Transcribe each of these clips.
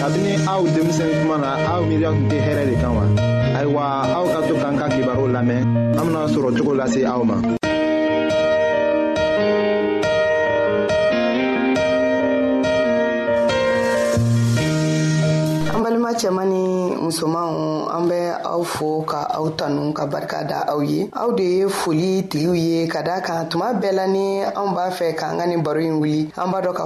kabini aw denmisɛn kuma na aw miiriya tun tɛ hɛrɛ de kan wa ayiwa aw ka to k'an ka kibaru lamɛn an bena sɔrɔ cogo lase aw ma an balima cɛman ni musomanw an bɛ aw fo ka aw tanu ka barika da aw ye aw de ye foli tigiw ye ka da kan tuma bɛɛ la ni anw b'a fɛ k'an ka nin baro ɲi wuli an b'a dɔ ka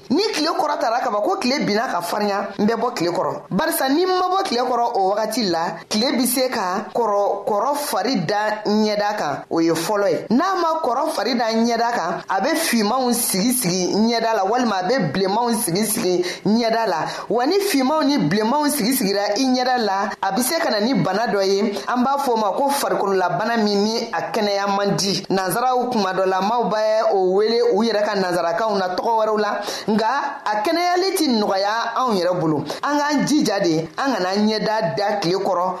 ni tile kɔrɔ tara kaba ko tile binna ka farinya n bɛ bɔ tile kɔrɔ barisa ni ma bɔ tile kɔrɔ o wagati la tile be se ka kɔrɔ kɔrɔ fari da ɲɛda kan o ye fɔlɔ ye n'a ma kɔrɔ fari da ɲɛda kan a be fimanw sigi sigi ɲɛda la walima a be bilenmanw sigi sigi ɲɛda la wa ni finmaw ni bilenmanw sigi sigira i ɲɛda la a be se ka na ni bana dɔ ye an b'a fɔ ma ko farikololabana min ni a kɛnɛya man di nansaraw kuma dɔ la maw bɛ o wele u yɛrɛ ka nansarakanw na tɔgɔ wɛrɛw la nga a kɛnɛyali tɛ nɔgɔya anw yɛrɛ bolo an k'an jija de an kana ɲɛda da tile kɔrɔ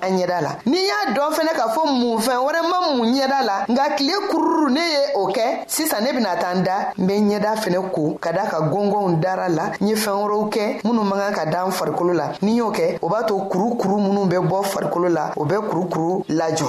a ɲɛda la n'i y'a dɔn fɛnɛ k'a fɔ mun fɛn wɛrɛ ma mun ɲɛda la nka tile kururu ne ye o kɛ sisan ne bɛna taa n da n bɛ ɲɛda fɛnɛ ko ka da ka gɔngɔnw dara la n ye fɛn wɛrɛw kɛ minnu man kan ka da n farikolo la ni y'o kɛ o b'a to kurukuru minnu bɛ bɔ farikolo la o bɛ kurukuru lajɔ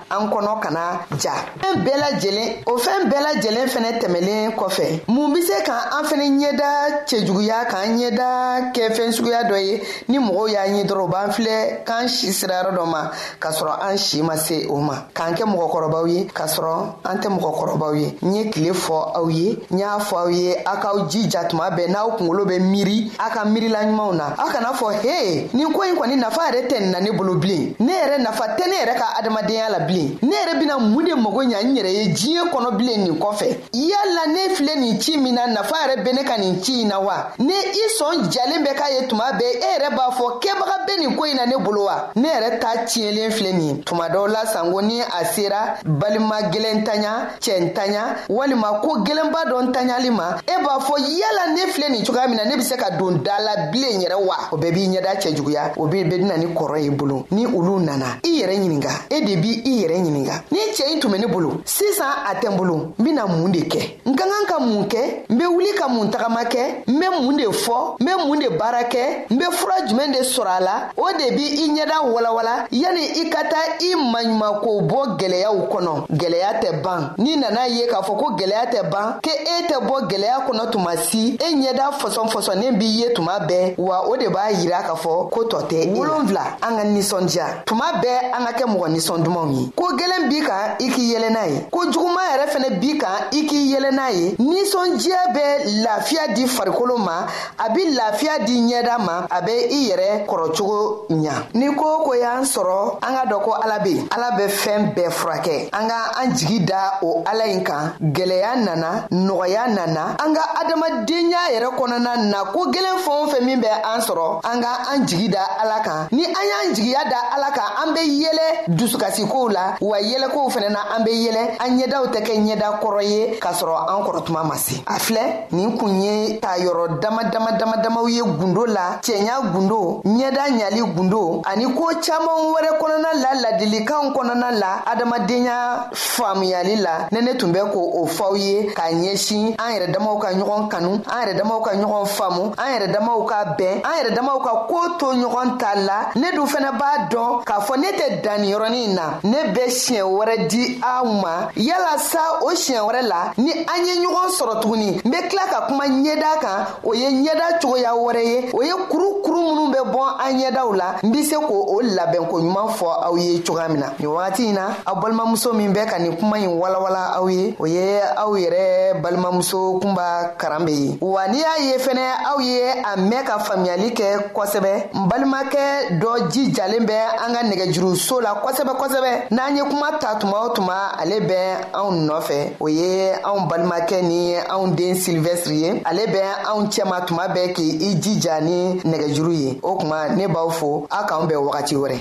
an kɔnɔ kana ja fɛn bɛɛ lajɛlen o fɛn bɛɛ lajɛlen fɛnɛ tɛmɛlen kɔfɛ mun be se ka an fɛnɛ ɲɛda cɛjuguya k'an ɲɛda kɛ fɛn suguya dɔ ye ni mɔgɔw y'a ɲɛ dɔrɔn u b'an filɛ k'an si sirayɔrɔ dɔ ma k'a sɔrɔ an si ma se o ma k'an kɛ mɔgɔkɔrɔbaw ye k'a sɔrɔ an tɛ mɔgɔkɔrɔbaw ye n ye kile fɔ aw ye n y'a fɔ aw ye a k'aw jija tuma bɛɛ n'aw kungolo bɛ miiri a ka miirila ɲumanw na aw kana fɔ he nin ko in kɔni nafa yɛrɛ tɛ na ne bolo bilen ne yɛrɛ nafa tɛ ne yɛrɛ ka adamadenya la bilen ne yɛrɛ bɛna mun de mago ɲa n yɛrɛ ye diɲɛ kɔnɔ bilen nin kɔfɛ yala ne filɛ nin ci min na nafa yɛrɛ bɛ ne ka nin ci in na wa ne i sɔn jalen bɛ k'a ye tuma bɛɛ e yɛrɛ b'a fɔ kɛbaga bɛ nin ko in na ne bolo wa ne yɛrɛ ta tiɲɛlen filɛ nin ye tuma dɔw la sanko ni a sera balima gɛlɛn tanya cɛ ntanya walima ko gɛlɛnba dɔ ntanyali ma e b'a fɔ yala ne filɛ nin cogoya min na ne be se ka don da la bilen yɛrɛ wa o bɛɛ b'i ɲɛda cɛ juguya o be bedina ni kɔrɔ ye bolo ni olu nana i yɛrɛ ɲininga e de b' i yɛrɛ ɲininga ni cɛɛ yi tun be ne bolo sisan a tɛ n bolo n bena mun de kɛ n ka kan ka mun kɛ n be wuli ka mun tagama kɛ n be mun de fɔ n be mun de baara kɛ n be fura jumɛn de sɔrɔ a la o de b' i ɲɛda walawala yani i ka taa i maɲuman ko bɔ gɛlɛyaw kɔnɔ gɛlɛya tɛ ban n'i nana ye k'a fɔ ko gɛlɛya tɛ ban ke e tɛ bɔ gɛlɛya kɔnɔ tuma si e ɲɛda fɔsɔnfɔsɔnnen b'i ye tuma bɛɛ wa o de b'a yira k'a fɔ ko tɔ tɛ wolonfila an ka ninsɔndiya tuma bɛɛ an ka kɛ mɔgɔ ninsɔn dumanw ye ko gwɛlɛn b'i kan i k'i yɛlɛ n'a ye ko juguman yɛrɛ fɛnɛ b'i kan i k'i yɛlɛ n'a ye ninsɔndiya bɛ lafiya di farikolo ma a bɛ lafiya di ɲɛda ma a bɛ i yɛrɛ kɔrɔcogo ɲa ni ko ko y'an sɔrɔ an ka dɔ ko ala be ala bɛ fɛn bɛɛ furakɛ an ka an jigi da o ala in kan gwɛlɛya nana nɔgɔya nana an ka adamadenya yɛrɛ kɔnɔna na ko gwɛlɛn fɛn o fɛn min bɛ an sɔrɔ an ka an jigi da ala kan ni an y'an jigiya da ala kan an be yɛlɛ dusukasikow la wa yɛlɛkow fɛnɛ na an be yɛlɛ an ɲɛdaw tɛ kɛ ɲɛda kɔrɔ ye k'a sɔrɔ an kɔrɔ tuma ma se a filɛ nin kun ye ta yɔrɔ dama dama dama damaw ye gundo la cɛɲa gundo ɲɛda ɲali gundo ani ko caaman wɛrɛ kɔnɔna la ladilikanw kɔnɔna la adamadenya faamuyali la ne ne tun bɛ ko o fɔw ye k'a ɲɛsin an yɛrɛ damaw ka ɲɔgɔn kanu an yɛrɛ damaw ka ɲɔgɔn faamu an yɛrɛ damaw ka bɛn an yɛrɛ damaw ka ko to ɲɔgɔn ta la ne dun fɛnɛ b'a dɔn k'a fɔ ne tɛ danniyɔrɔnin na ne bɛ siɲɛ wɛrɛ di aw ma yala sa o siɲɛ wɛrɛ la ni an ye ɲɔgɔn sɔrɔ tuguni n bɛ tila ka kuma ɲɛda kan o ye ɲɛda cogoya wɛrɛ ye o ye kurukuru minnu bɛ bɔn an ɲɛdaw la n bɛ se k'o labɛnko ɲuman fɔ aw ye cogoya min na nin wagati in na aw balimamuso min bɛ ka nin kuma in walawala aw ye o ye aw yɛrɛ balimamuso kunba karan bɛ ye wa n'i y'a ye fɛnɛ aw ye a mɛn ka faamuyali kɛ kosɛbɛ n balimakɛ dɔ jijalen bɛ an ka nɛgɛjuruso la kosɛbɛ kosɛbɛ n'an ye kuma ta tuma o tuma ale bɛ anw nɔfɛ o ye anw balimakɛ ni anw den silvɛsiri ye ale bɛ anw cɛma tuma bɛɛ k' i jija ni nɛgɛjuru ye o tuma ne b'aw fo aw k'anw bɛn wagati wɛrɛ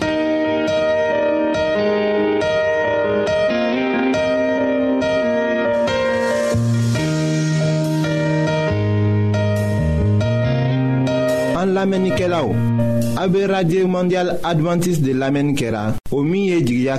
an lamɛnnikɛlaw a bɛ radio mondial adventiste de lamɛnni kɛra o min ye jigiya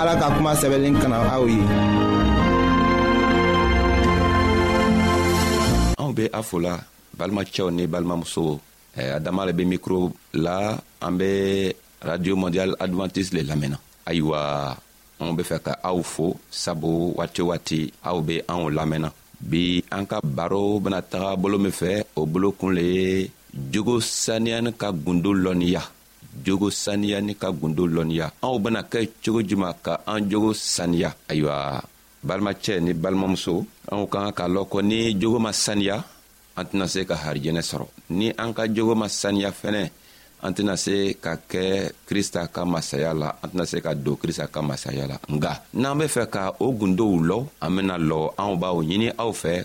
ala ka kuma sɛbɛnlen kana aw ye anw be a fola balimacɛw ni balimamusow eh, adama le be mikro la an be radio mondial adventiste le lamɛnna ayiwa anw be fɛ ka aw fo sabu waati waati aw be anw lamɛnna bi an ka baro bena taga bolo min fɛ o bolo kun le ye jogo saniyani ka gundo lɔnniya jogo saniya ni ka gundo lɔnniya anw bena kɛ cogo juman ka an jogo saniya ayiwa balimacɛ ni balimamuso anw ka kan ka lɔn ko ni jogo ma saniya an tɛna se ka harijɛnɛ sɔrɔ ni an ka jogo ma saniya fɛnɛ an tɛna se ka kɛ krista ka masaya la an tɛna se ka don krista ka masaya la nka n'an be fɛ ka o gundow lɔ an bena lɔ anw b'aw ɲini aw fɛ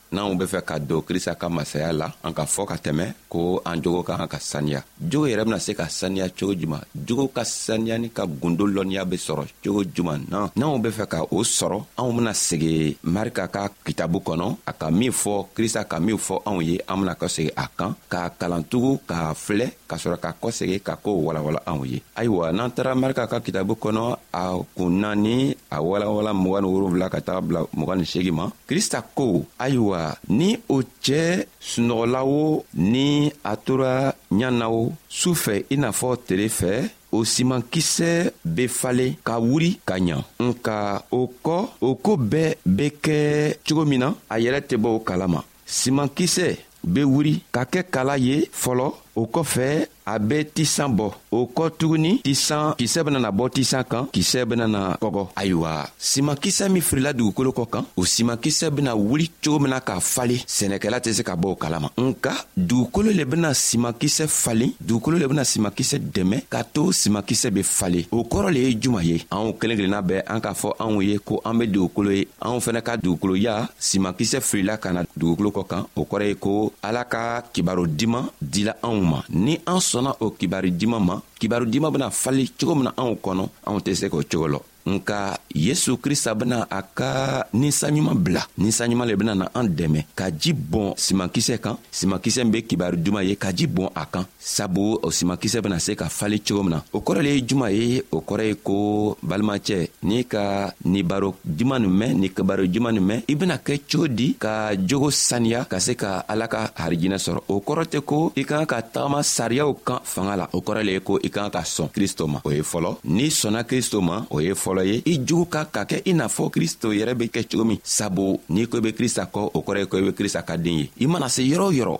n'anw be fɛ ka don krista ka masaya la an ka fɔɔ ka tɛmɛ ko an jogo ka kan ka saniya jogo yɛrɛ bena se ka saniya cogo juman jogo ka saniya ni ka gundo lɔnniya be sɔrɔ cogo juman na n'anw be fɛ ka o sɔrɔ anw bena segi marika ka kitabu kɔnɔ a ka min fɔ krista ka min fɔ anw ye an bena ka segi a kan k'a kalantugu k'a filɛ ka sɔrɔ ka kɔsegi ka koo walawala anw ye ayiwa n'an taara marika ka kitabu kɔnɔ a kun naani a walawala mugan ni wolonfila ka taga bila mugan ni seegin ma krista ko ayiwa ni o cɛ sunɔgɔla wo ni a tora ɲa na o su fɛ i n'a fɔ tere fɛ o simankisɛ be falen ka wuri ka ɲa nka o kɔ o ko bɛɛ be kɛ cogo min na a yɛrɛ tɛ bɔ o kalama simankisɛ bɛ wuri ka kɛ kala ye fɔlɔ o kɔfɛ a bɛ tisan bɔ o kɔ tuguni tisan kisɛ benana bɔ tisan kan kisɛ benana kɔgɔ ayiwa simakisɛ min firila dugukolo kɔ kan o simakisɛ bena wuli cogo min na k'a falen sɛnɛkɛla tɛ se ka bɔ o kalama nka dugukolo le bena simakisɛ falen dugukolo le bena simakisɛ dɛmɛ k'a to simakisɛ be falen o kɔrɔ le ye juman ye anw kelen kelenna bɛɛ an k'a fɔ anw ye ko an be dugukolo ye anw fɛnɛ ka dugukoloya simankisɛ filila ka na dugukolo kɔ kan o kɔrɔ ye ko ala ka kibaro diman dila anw ma ni an sɔnna o kibari diman ma kibaro diman bena fali cogo min na anw kɔnɔ anw tɛ se k'o cogo lɔ nka yesu krista bena a ka ninsanɲuman bila ninsanɲuman le bena na an dɛmɛ ka ji bɔn simankisɛ kan simankisɛ min be kibari duman ye ka ji bɔn a kan sabu o simakisɛ bena se ka falen cogo min na o kɔrɔ le ye juma ye o kɔrɔ ye ko balimacɛ n'i ka ni baro juma nin mɛn ni kabaro juma nin mɛn i bena kɛ cogo di ka jogo saniya ka se ka ala ka harijinɛ sɔrɔ o kɔrɔ tɛ ko i kan ka tagama sariyaw kan fanga la o kɔrɔ le ye ko i kan ka sɔn kristo ma o ye fɔlɔ n'i sɔnna kristo ma o ye fɔlɔ ye i jogo ka ka kɛ i n'a fɔ kristo yɛrɛ be kɛ cogo min sabu n'i ko i be krista kɔ o kɔrɔ ye ko i be krista ka den ye i mana se yɔrɔ yɔrɔ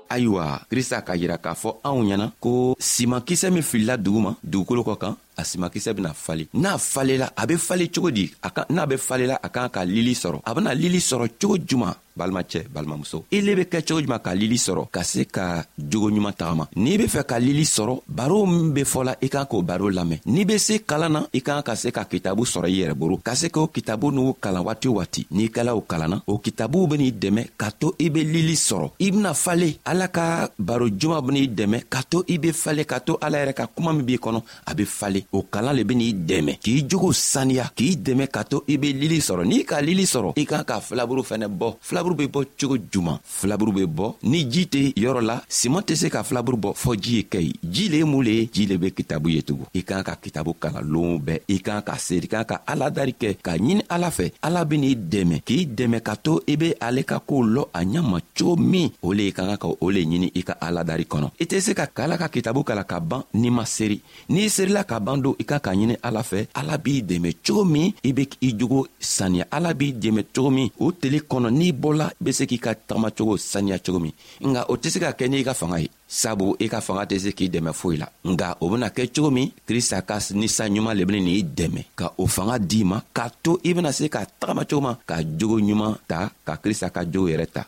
ayiwa krista k'a yira k'a fɔ anw ɲɛna ko simakisɛ min filila dugu ma dugukolo kɔ kan a simakisɛ bena fale n'a falela a be fale cogo di n'a be falela a kan ka lili sɔrɔ a bena lili sɔrɔ cogo juman balimacɛ balimamuso i le be kɛ cogo juman ka lili sɔrɔ ka se ka jogo ɲuman tagama n'i be fɛ ka lili sɔrɔ baro min be fɔla i kan k'o baro lamɛn n'i be se kalan na i kan ka se ka kitabu sɔrɔ i yɛrɛ boro ka se k'o kitabu n'u kalan waati waati n'i kɛla o kalanna o kitabuw ben'i dɛmɛ ka to i be lili sɔrɔ i bena fale ala ka baro juman ben'i dɛmɛ ka to i be fale ka to ala yɛrɛ ka kuma min b'i kɔnɔ a be fale o kalan le ben'i dɛmɛ k'i jogo saniya k'i dɛmɛ ka to i be lili sɔrɔ n'i ka lili sɔrɔ i kan ka filaburu fɛnɛ bɔ filaburu be bɔ cogo juman filaburu bɛ bɔ ni ji tɛ yɔrɔ la siman tɛ se ka filaburu bɔ fɔ ji ye kɛ ye ji le ye mun le ye ji le bɛ kitabu ye tugun i kan ka kitabu kalan lon bɛɛ i kan ka seri kan ka aladari kɛ ka ɲini ala fɛ ala bɛ n'i dɛmɛ k'i dɛmɛ ka to i bɛ ale ka kow lɔ a ɲɛ ma cogo min o le i ka kan ka o le ɲini i ka aladari kɔnɔ i tɛ se ka kala ka kitabu kalan ka ban n'i ma seri n'i serila ka ban don i ka k'a ɲini ala fɛ ala b'i dɛmɛ cogo min i be i jogo saniya ala b'i dɛmɛ cogo min o teli kɔnɔ n'i bɔla i be se k'i ka tagamacogo saniya cogo min nka o tɛ se ka kɛ n'i ka fanga ye sabu i ka fanga tɛ se k'i dɛmɛ foyi la nka o bena kɛ cogo min krista ka nisa ɲuman le beni n'i dɛmɛ ka o fanga d'i ma k'a to i bena se ka tagama cogo ma ka jogo ɲuman ta ka krista ka jogo yɛrɛ ta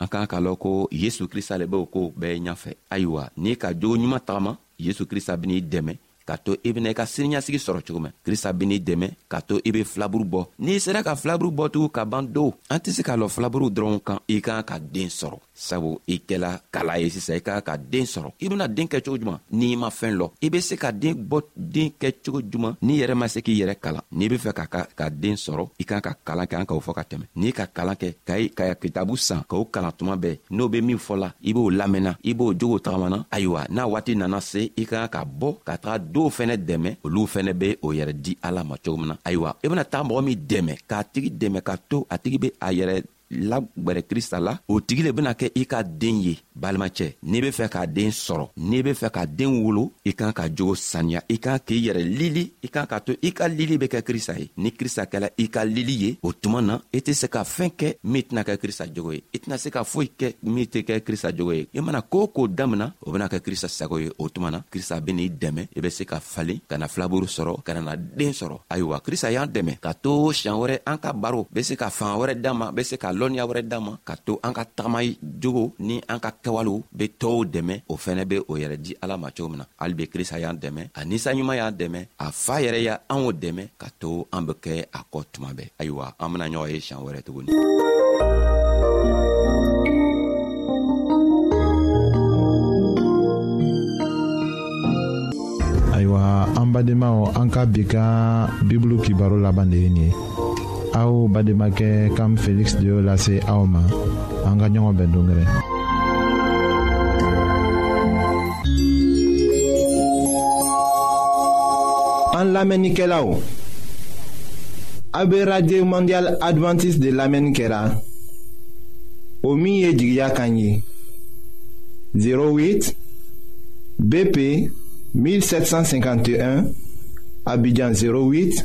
an k'an k'a lɔn ko yesu krista le b'o kow bɛɛ ɲafɛ ayiwa n'i ka jogo ɲuman tagama yesu krista ben'i dɛmɛ k'a to i bena i ka siniɲasigi sɔrɔ cogo min krista ben'i dɛmɛ k'a to i be filaburu bɔ n'i sera ka filaburu bɔtugu ka ban don an tɛ se k'a lɔ filaburuw dɔrɔnw kan i k'an ka den sɔrɔ sabu i kɛla kala ye sisan i k'an ka den sɔrɔ i bena den kɛ cogo juman n'i ma fɛɛn lɔ i be se ka den bɔ den kɛ cogo juman n'i yɛrɛ ma se k'i yɛrɛ kalan n'i be fɛ ka ka den sɔrɔ i k'an ka kalan kɛ an k'o fɔ ka tɛmɛ n'i ka kalan kɛ ka i ka kitabu san k'o kalan tuma bɛɛ n'o be min fɔ la i b'o lamɛnna i b'o jogo tagamana ayiwa n'a waati nana se i ka ka bɔ ka taga dɔw fɛnɛ dɛmɛ olu fɛnɛ be o yɛrɛ di ala ma cogo min na ayiwa i bena taga mɔgɔ min dɛmɛ k'a tigi dɛmɛ ka to a tigi be a yɛrɛ lagwɛrɛ krista la o tigi le bena kɛ i ka den ye balimacɛ n'i be fɛ k'a den sɔrɔ n'i be fɛ ka den wolo i kan ka jogo saniya i kan k'i yɛrɛ lili i kan k'a to i ka lili be kɛ krista ye ni krista kɛla i ka lili ye o tuma na i tɛ se ka fɛɛn kɛ min tɛna kɛ krista jogo ye i tɛna se ka foyi kɛ min tɛ kɛ krista jogo ye i mana koo k'o damina o bena kɛ krista sago ye o tuma na krista ben'i dɛmɛ i be se ka falen ka na filaburu sɔrɔ ka nana den sɔrɔ ayiwa krista y'an dɛmɛ ka to siɲan wɛrɛ an ka baro be se ka fanga wɛrɛ d'an ma be se ka lɔnniya wɛrɛ d'an ma ka to an ka tagama jogo ni an ka kɛwalew be tɔɔw dɛmɛ o fɛnɛ be o yɛrɛ di ala ma cogo min na hali be krista y'an dɛmɛ a ninsanɲuman y'an dɛmɛ a fa yɛrɛ ya anw dɛmɛ ka to an be kɛ a kɔ tuma bɛɛ ayiwa an bena ɲɔgɔn ye siɲan wɛrɛ tuguni ayiwa an badenmaw an ka bi ka bibulu kibaro laban de ye nin ye aw bademakɛ kam feliksi de y'o lase aw ma an ka ɲɔgɔn bɛn dongɛrɛ an lamɛnnikɛlaw a be radio mondial adventiste de lamɛnni kɛra o min ye jigiya kan ye 08 BP 1751 Abidjan 08